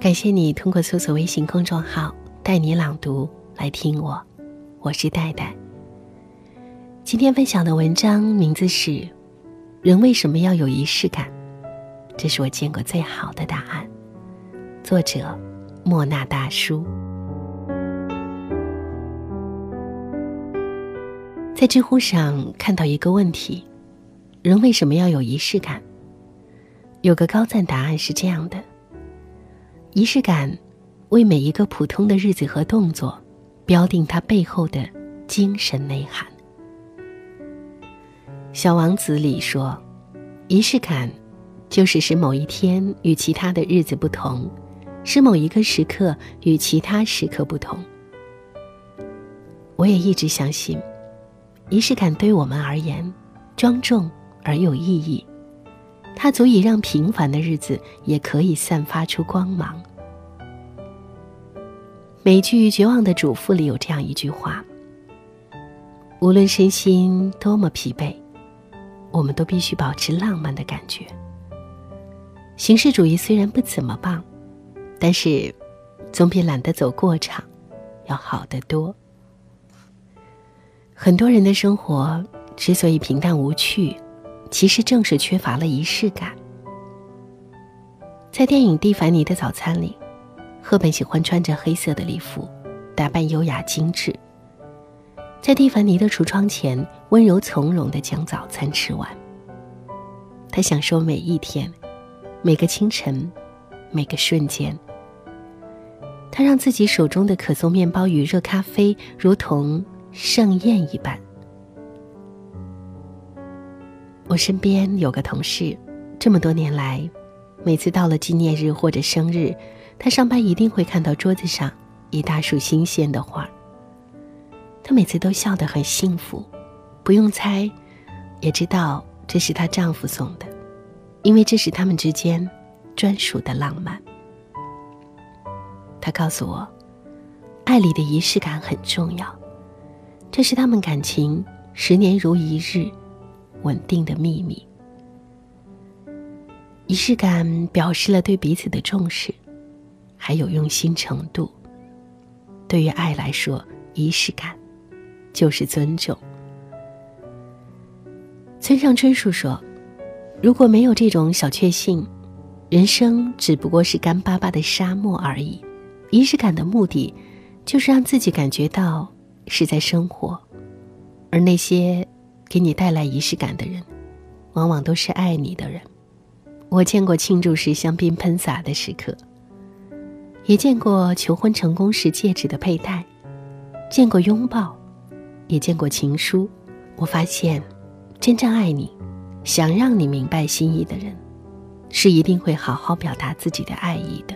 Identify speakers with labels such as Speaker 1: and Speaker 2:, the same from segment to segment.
Speaker 1: 感谢你通过搜索微信公众号“带你朗读”来听我，我是戴戴。今天分享的文章名字是《人为什么要有仪式感》，这是我见过最好的答案。作者莫那大叔在知乎上看到一个问题：人为什么要有仪式感？有个高赞答案是这样的。仪式感，为每一个普通的日子和动作，标定它背后的精神内涵。《小王子》里说：“仪式感，就是使某一天与其他的日子不同，使某一个时刻与其他时刻不同。”我也一直相信，仪式感对我们而言，庄重而有意义。它足以让平凡的日子也可以散发出光芒。美剧《绝望的主妇》里有这样一句话：“无论身心多么疲惫，我们都必须保持浪漫的感觉。形式主义虽然不怎么棒，但是总比懒得走过场要好得多。”很多人的生活之所以平淡无趣。其实正是缺乏了仪式感。在电影《蒂凡尼的早餐》里，赫本喜欢穿着黑色的礼服，打扮优雅精致，在蒂凡尼的橱窗前温柔从容地将早餐吃完。他享受每一天，每个清晨，每个瞬间。他让自己手中的可颂面包与热咖啡如同盛宴一般。我身边有个同事，这么多年来，每次到了纪念日或者生日，他上班一定会看到桌子上一大束新鲜的花。她每次都笑得很幸福，不用猜，也知道这是她丈夫送的，因为这是他们之间专属的浪漫。她告诉我，爱里的仪式感很重要，这是他们感情十年如一日。稳定的秘密，仪式感表示了对彼此的重视，还有用心程度。对于爱来说，仪式感就是尊重。村上春树说：“如果没有这种小确幸，人生只不过是干巴巴的沙漠而已。仪式感的目的，就是让自己感觉到是在生活，而那些……”给你带来仪式感的人，往往都是爱你的人。我见过庆祝时香槟喷洒的时刻，也见过求婚成功时戒指的佩戴，见过拥抱，也见过情书。我发现，真正爱你、想让你明白心意的人，是一定会好好表达自己的爱意的。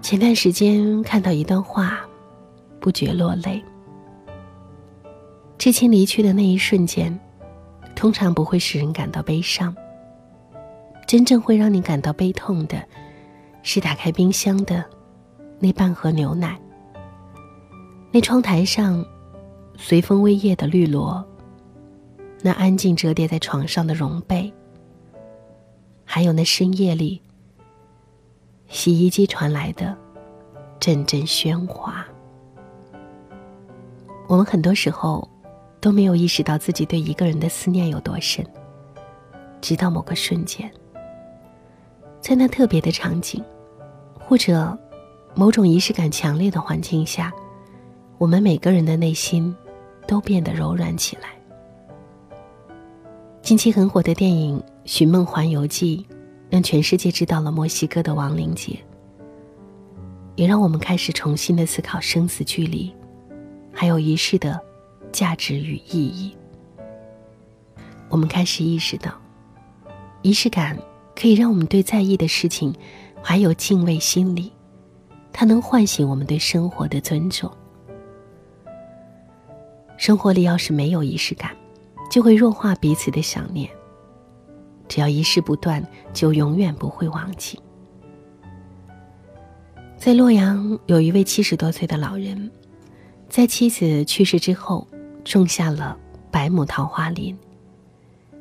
Speaker 1: 前段时间看到一段话，不觉落泪。至亲离去的那一瞬间，通常不会使人感到悲伤。真正会让你感到悲痛的，是打开冰箱的那半盒牛奶，那窗台上随风微曳的绿萝，那安静折叠在床上的绒被，还有那深夜里洗衣机传来的阵阵喧哗。我们很多时候。都没有意识到自己对一个人的思念有多深，直到某个瞬间，在那特别的场景，或者某种仪式感强烈的环境下，我们每个人的内心都变得柔软起来。近期很火的电影《寻梦环游记》，让全世界知道了墨西哥的亡灵节，也让我们开始重新的思考生死距离，还有仪式的。价值与意义，我们开始意识到，仪式感可以让我们对在意的事情怀有敬畏心理，它能唤醒我们对生活的尊重。生活里要是没有仪式感，就会弱化彼此的想念。只要仪式不断，就永远不会忘记。在洛阳，有一位七十多岁的老人，在妻子去世之后。种下了百亩桃花林，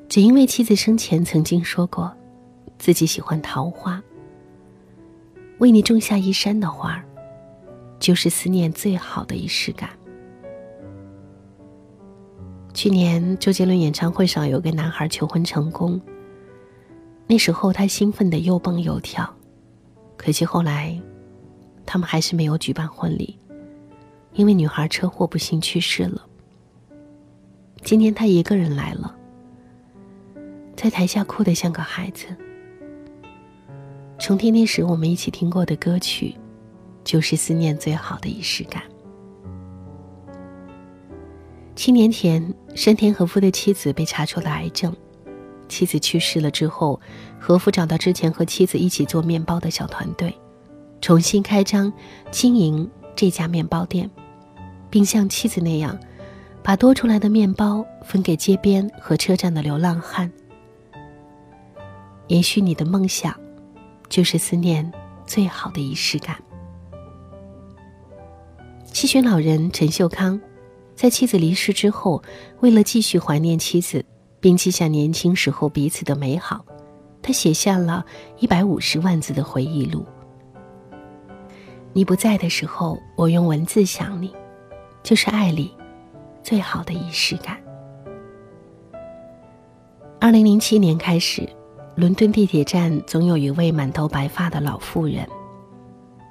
Speaker 1: 只因为妻子生前曾经说过：“自己喜欢桃花，为你种下一山的花儿，就是思念最好的仪式感。去年周杰伦演唱会上，有个男孩求婚成功。那时候他兴奋的又蹦又跳，可惜后来，他们还是没有举办婚礼，因为女孩车祸不幸去世了。今天他一个人来了，在台下哭得像个孩子。重听那时我们一起听过的歌曲，就是思念最好的仪式感。七年前，山田和夫的妻子被查出了癌症。妻子去世了之后，和夫找到之前和妻子一起做面包的小团队，重新开张经营这家面包店，并像妻子那样，把多出来的面包分给街边和车站的流浪汉。也许你的梦想，就是思念最好的仪式感。七旬老人陈秀康。在妻子离世之后，为了继续怀念妻子，并记下年轻时候彼此的美好，他写下了一百五十万字的回忆录。你不在的时候，我用文字想你，就是爱里最好的仪式感。二零零七年开始，伦敦地铁站总有一位满头白发的老妇人，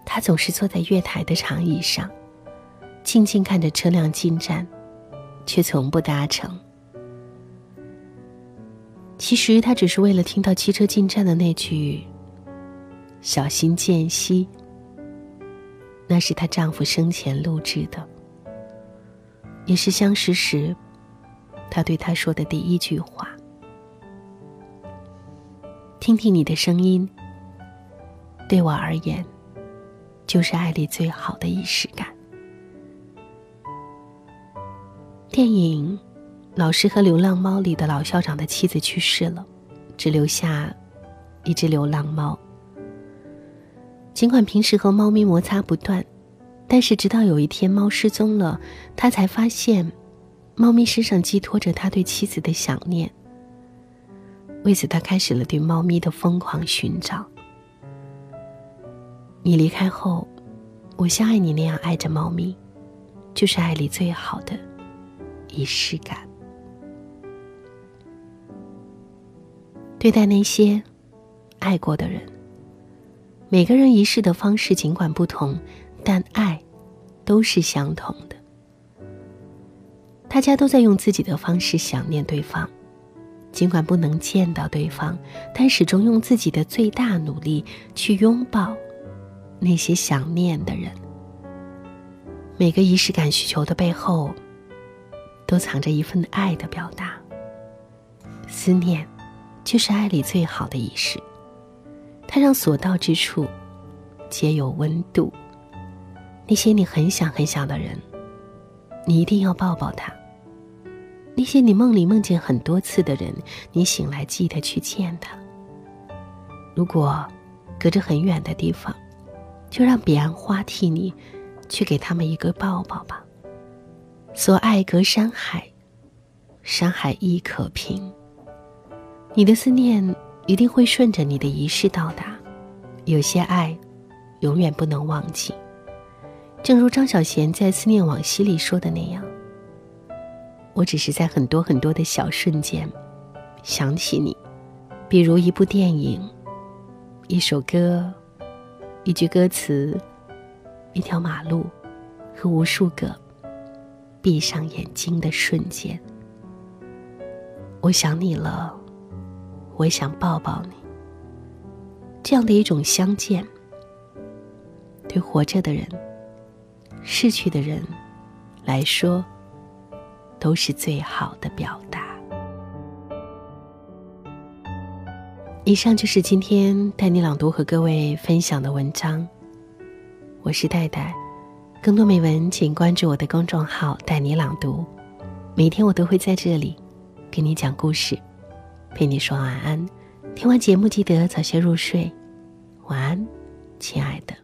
Speaker 1: 她总是坐在月台的长椅上。静静看着车辆进站，却从不搭乘。其实她只是为了听到汽车进站的那句“小心间隙”，那是她丈夫生前录制的，也是相识时他对他说的第一句话。听听你的声音，对我而言，就是爱里最好的仪式感。电影《老师和流浪猫》里的老校长的妻子去世了，只留下一只流浪猫。尽管平时和猫咪摩擦不断，但是直到有一天猫失踪了，他才发现，猫咪身上寄托着他对妻子的想念。为此，他开始了对猫咪的疯狂寻找。你离开后，我像爱你那样爱着猫咪，就是爱里最好的。仪式感，对待那些爱过的人，每个人仪式的方式尽管不同，但爱都是相同的。大家都在用自己的方式想念对方，尽管不能见到对方，但始终用自己的最大努力去拥抱那些想念的人。每个仪式感需求的背后。都藏着一份爱的表达。思念，就是爱里最好的仪式。它让所到之处，皆有温度。那些你很想很想的人，你一定要抱抱他。那些你梦里梦见很多次的人，你醒来记得去见他。如果隔着很远的地方，就让彼岸花替你去给他们一个抱抱吧。所爱隔山海，山海亦可平。你的思念一定会顺着你的仪式到达。有些爱，永远不能忘记。正如张小娴在《思念往昔》里说的那样：“我只是在很多很多的小瞬间，想起你，比如一部电影，一首歌，一句歌词，一条马路，和无数个。”闭上眼睛的瞬间，我想你了，我想抱抱你。这样的一种相见，对活着的人、逝去的人来说，都是最好的表达。以上就是今天带你朗读和各位分享的文章。我是戴戴。更多美文，请关注我的公众号“带你朗读”。每天我都会在这里，给你讲故事，陪你说晚安。听完节目记得早些入睡，晚安，亲爱的。